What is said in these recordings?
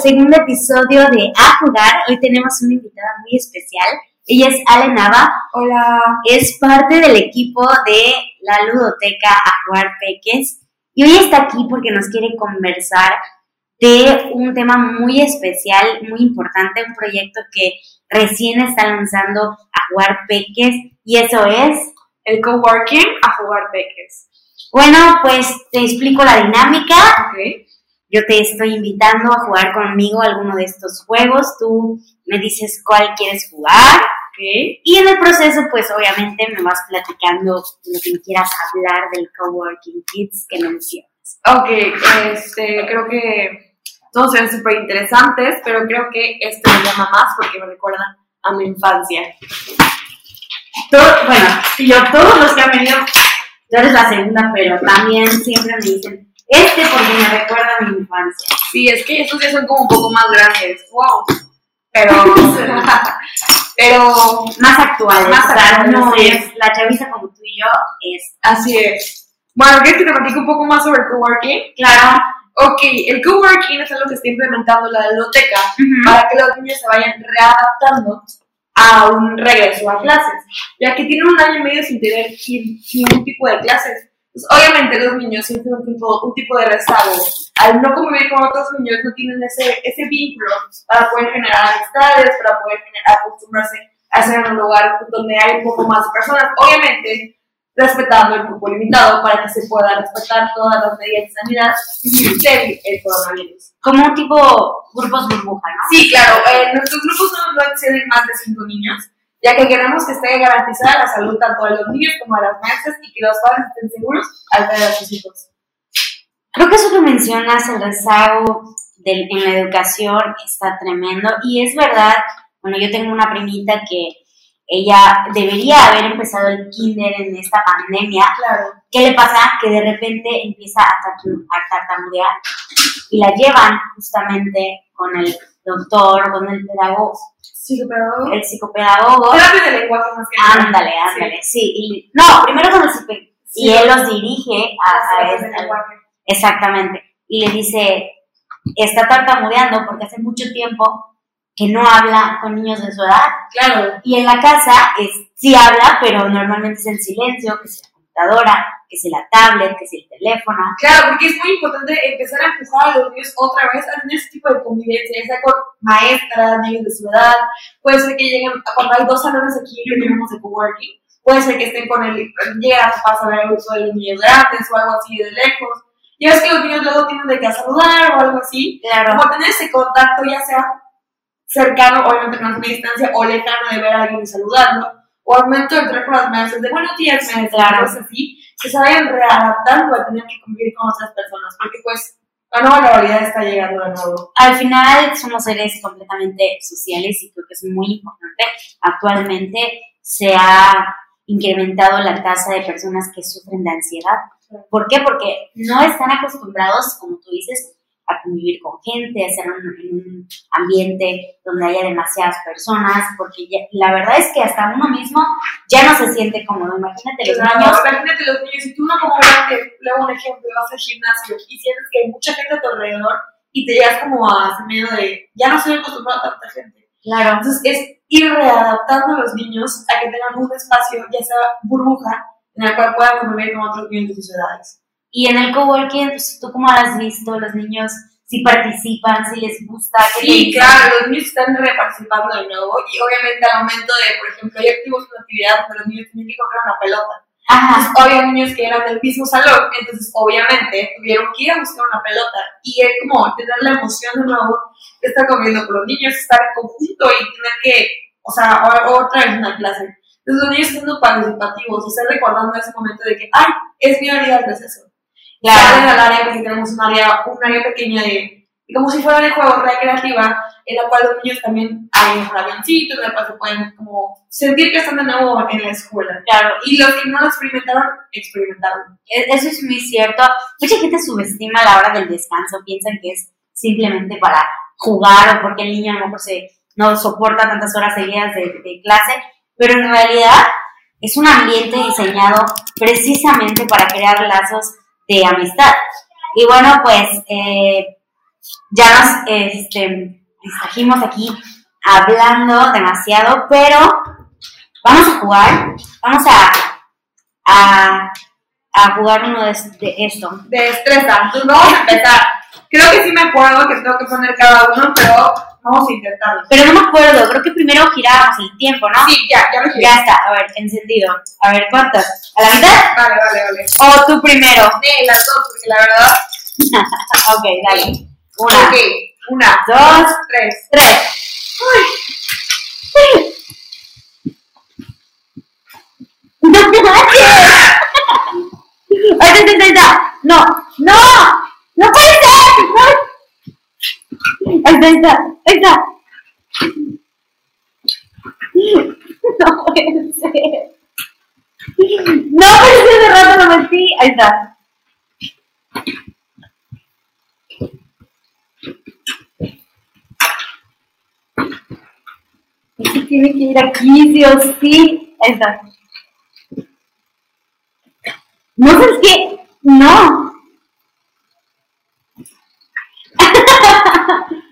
segundo episodio de A Jugar. Hoy tenemos una invitada muy especial. Ella es Ale Nava. Hola. Es parte del equipo de la ludoteca A Jugar Peques. Y hoy está aquí porque nos quiere conversar de un tema muy especial, muy importante, un proyecto que recién está lanzando A Jugar Peques. Y eso es... El coworking A Jugar Peques. Bueno, pues te explico la dinámica. Ok. Yo te estoy invitando a jugar conmigo alguno de estos juegos. Tú me dices cuál quieres jugar. Ok. Y en el proceso, pues obviamente me vas platicando lo que quieras hablar del Coworking Kids que mencionas. Ok, este, creo que todos son súper interesantes, pero creo que este me llama más porque me recuerda a mi infancia. Todo- bueno, y yo, todos los que han venido, tú eres la segunda, pero también siempre me dicen, este porque me recuerda a mi infancia. Sí, es que estos ya son como un poco más grandes. Wow. Pero, pero, Más actuales, Más actuales, no sí. es la chaviza como tú y yo, es así es. Bueno, ¿quieres que te platico un poco más sobre el coworking? claro. Ok, el coworking es algo que está implementando la biblioteca para que los niños se vayan readaptando a un regreso a clases, ya que tienen un año y medio sin tener ningún tipo de clases. Pues, obviamente los niños sienten un tipo, un tipo de rezago. Al no convivir con otros niños no tienen ese, ese vínculo para poder generar amistades, para poder generar, acostumbrarse a estar en un lugar donde hay un poco más de personas. Obviamente respetando el grupo limitado para que se pueda respetar todas las medidas de sanidad del el coronavirus. Como un tipo grupos burbuja, ¿no? Sí, claro. eh, nuestros grupos no, no exceden más de cinco niños, ya que queremos que esté garantizada la salud tanto de los niños como de las maestras y que los padres estén seguros al ver a sus hijos. Creo que eso que mencionas, el rezago del- en la educación, está tremendo. Y es verdad, bueno, yo tengo una primita que ella debería haber empezado el kinder en esta pandemia. Claro. ¿Qué le pasa? Que de repente empieza a tartamudear y la llevan justamente con el doctor, con el pedagogo, Pero. el psicopedagogo. Terapia de lenguaje más que nada. Ándale, ándale, sí. y- no, primero con el psicopedagogo. Y él los dirige a, a lenguaje. Exactamente. Y le dice, está tartamudeando porque hace mucho tiempo que no habla con niños de su edad. Claro. Y en la casa es, sí habla, pero normalmente es en silencio, que la computadora, que si la tablet, que si el teléfono. Claro, porque es muy importante empezar a empujar a los niños otra vez a tener ese tipo de convivencia, ya sea con maestras, niños de su edad, puede ser que lleguen, cuando hay dos salones aquí que tenemos de coworking, puede ser que estén con el, lleguen a a ver el uso de los niños grandes o algo así de lejos. Ya ves que los niños luego tienen de que saludar o algo así, Claro. como tener ese contacto ya sea cercano, obviamente con una distancia, o lejano de ver a alguien y saludarlo, o al momento de entrar con las maestras de buenos días, maestra, Claro. cosas así, que se vayan readaptando a tener que convivir con otras personas, porque pues la nueva normalidad está llegando de nuevo. Al final somos seres completamente sociales y creo que es muy importante. Actualmente se ha incrementado la tasa de personas que sufren de ansiedad. ¿Por qué? Porque no están acostumbrados, como tú dices, a convivir con gente, a estar en un, en un ambiente donde haya demasiadas personas, porque ya- la verdad es que hasta uno mismo ya no se siente cómodo. Imagínate los Claro, niños. imagínate los niños, si tú no como grande, luego un ejemplo, vas al gimnasio y sientes que hay mucha gente a tu alrededor y te llegas como a ese miedo de, ya no estoy acostumbrado a tanta gente. Claro, Entonces es ir readaptando a los niños a que tengan un espacio, ya sea burbuja, en el cual puedan convivir con otros niños de sus edades. Y en el coworking, pues, ¿tú cómo has visto? Los niños si participan, si les gusta. ¿qué te Sí, claro, los niños están reparticipando de nuevo y obviamente al momento de, por ejemplo, ya activos una actividad donde los niños tienen que comprar una pelota. Ajá. Entonces, había niños que eran del mismo salón, entonces obviamente tuvieron que ir a buscar una pelota y es como tener la emoción de nuevo de estar comiendo con los niños, estar en conjunto y tener que, o sea, otra vez una clase. Entonces los niños siendo participativos y estar recordando ese momento de que, ay, es mi hora del receso. Claro. Salen al área porque tenemos un área, un área pequeña de, de como si fuera de juego recreativa, en la cual los niños también hay un avioncito, en la cual se pueden como sentir que están de nuevo en la escuela. Claro, Y los que no lo experimentaron, experimentaron. e- eso es muy cierto. Mucha gente subestima la hora del descanso, piensan que es simplemente para jugar o porque el niño a lo mejor se, no soporta tantas horas seguidas de, de clase, pero en realidad es un ambiente diseñado precisamente para crear lazos de amistad. Y bueno, pues eh, ya nos este, distrajimos aquí hablando demasiado, pero vamos a jugar, vamos a, a, a jugar uno de, esto. De destreza. Entonces vamos a empezar. Creo que sí me acuerdo que tengo que poner cada uno, pero vamos a intentarlo. Pero no me acuerdo, creo que primero girábamos el tiempo, ¿no? Sí, ya, ya lo giré. Ya está, a ver, encendido. A ver, ¿cuántos? ¿A la mitad? Vale, vale, vale. ¿O tú primero? De las dos, porque la verdad. ok, dale. Una, Ok, una, dos, tres. tres. ¡No manches! ¡Ahí está, ahí está, ahí está! ¡No! ¡No! ¡No puede ser! Está, ahí está. No puede ser. No, pero si hace rato lo metí. Ahí está. Es tiene que ir aquí, sí o sí. Ahí está. No sabes qué. No.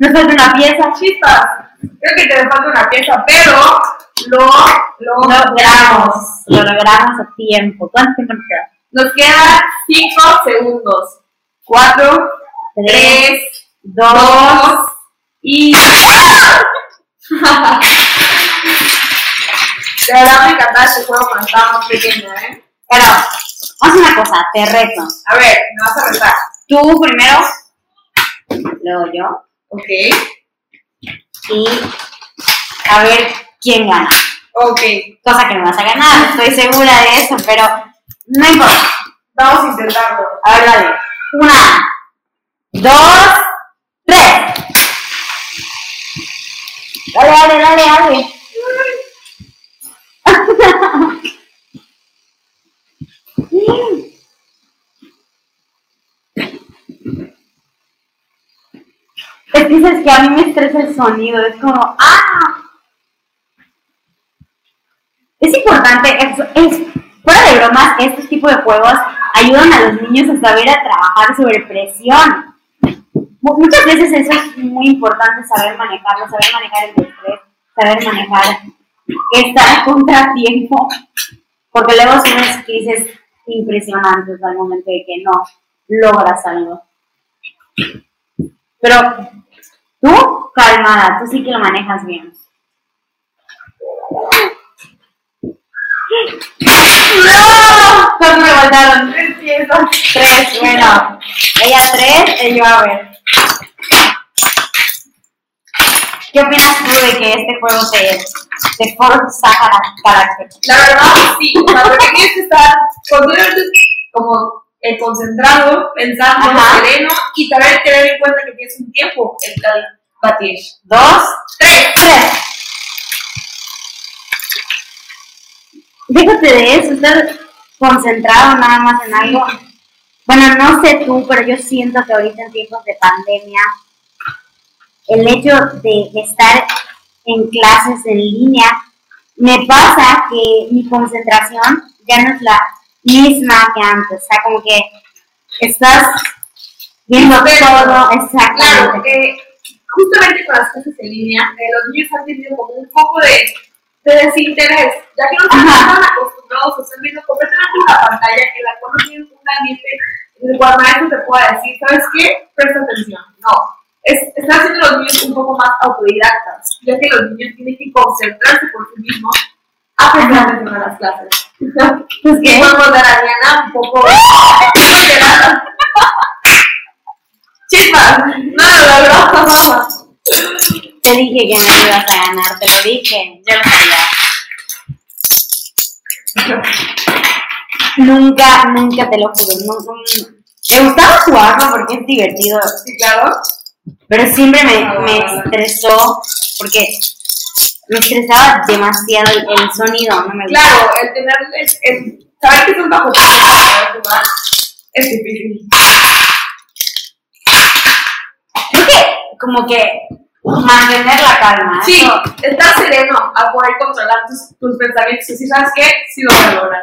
Nos falta una pieza. Chispas. Creo que te falta una pieza, pero lo, lo Lo logramos. Lo logramos a tiempo. ¿Cuánto tiempo nos queda? Nos quedan 5 segundos. 4, Tres, 3, dos. 2 y. De verdad me encantaba este juego cuando estaba más pequeña, ¿eh? Pero, vamos a hacer una cosa. Te reto. A ver, me vas a retar. Tú primero. Luego yo. Ok, Y a ver quién gana. ok. Cosa que no vas a ganar. Estoy segura de eso, pero no importa. Vamos a intentarlo. A ver, dale. Una, dos, tres. Dale, dale, dale, dale. Es sabes que a mí me estresa el sonido, es como, ¡ah! Es importante, es, fuera de bromas, estos tipos de juegos ayudan a los niños a saber trabajar sobre presión. Mu- Muchas veces eso es muy importante, saber manejarlo, saber manejar el estrés, saber manejar estar contratiempo, porque luego son unas crisis impresionantes al momento de que no logras algo. Pero tú, calmada, tú sí que lo manejas bien. ¡No! ¿Cuánto me faltaron? Tres piezas. Tres, bueno. Ella tres, ella a ver. ¿Qué opinas tú de que este juego te, te forza carácter? La verdad, sí. O sea, porque tienes que estar continuamente como eh, concentrado, pensando, Ajá. sereno y saber tener en cuenta que tienes un tiempo en cada batir. Dos, Tres. tres. Déjate de eso, estar concentrado nada más en algo. Bueno, no sé tú, pero yo siento que ahorita en tiempos de pandemia, el hecho de estar en clases en línea, me pasa que mi concentración ya no es la misma que antes. O sea, como que estás viendo Pero, todo Claro, exactamente. eh, justamente con las clases en línea, eh, los niños han tenido como un poco de, de desinterés, ya que no están acostumbrados a estar viendo completamente una pantalla en la cual no tienen un ambiente en el cual maestro te pueda decir, ¿sabes qué? Presta atención. No. Es, están haciendo los niños un poco más autodidactas, ya que los niños tienen que concentrarse por sí mismos a atención a las clases. Y ¿qué? podemos dar a Diana un poco. Chispas, no lo logró. Te dije que me ibas a ganar, te lo dije, yo lo sabía. Nunca, nunca te lo juro. No, no- me gustaba jugarlo porque es divertido, Sí, claro. pero siempre me, me estresó porque me estresaba demasiado el, el sonido, no me. Claro, el tener, el saber que bajo para poder jugar es difícil. Creo que como que mantener la calma. Sí, eso- estar sereno a poder controlar tus, tus pensamientos y decir, ¿sabes qué? Sí lo a lograr.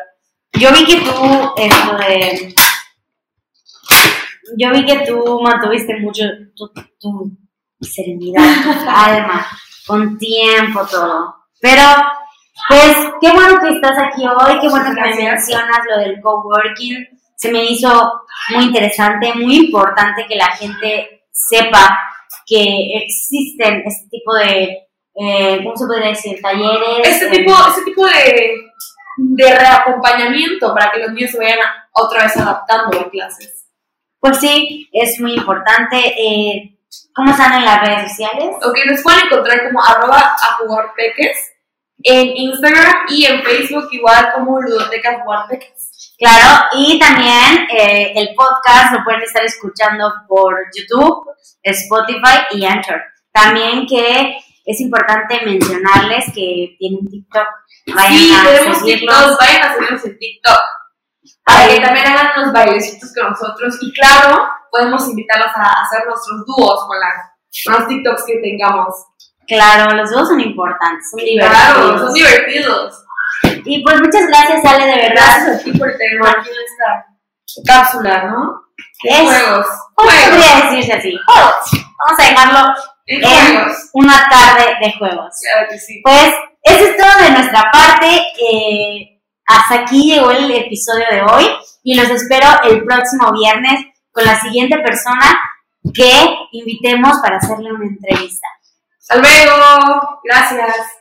Yo vi que tú, esto de. yo vi que tú mantuviste mucho tu, tu serenidad, tu calma, con tiempo, todo. Pero, pues, qué bueno que estás aquí hoy, qué bueno que me mencionas lo del coworking. Se me hizo muy interesante, muy importante que la gente sepa que existen este tipo de, eh, ¿cómo se podría decir? Talleres. Este eh, tipo, este tipo de, de reacompañamiento para que los niños se vayan a- otra vez adaptando a clases. Pues sí, es muy importante. Eh, ¿Cómo están en las redes sociales? Ok, nos pueden encontrar como arroba a jugar peques en Instagram y en Facebook igual como ludoteca jugar peques. Claro, y también eh, el podcast lo pueden estar escuchando por YouTube, Spotify y Anchor. También que es importante mencionarles que tienen TikTok. Vayan sí, tenemos. TikTok, vayan a seguirnos en TikTok. Para que también hagan unos bailecitos con nosotros. Y claro, podemos invitarlos a hacer nuestros dúos con, las, con los TikToks que tengamos. Claro, los dos son importantes, son Claro, divertidos. son divertidos. Y pues muchas gracias, Ale, de verdad. Gracias a ti por tenerme aquí en esta cápsula, ¿no? Es- juegos. ¿Cómo Juegos. podría decirse así? Juegos. Vamos a dejarlo En en una tarde de juegos. Claro que sí. Pues eso es todo de nuestra parte. Eh, hasta aquí llegó el episodio de hoy y los espero el próximo viernes con la siguiente persona que invitemos para hacerle una entrevista. Hasta luego. Gracias.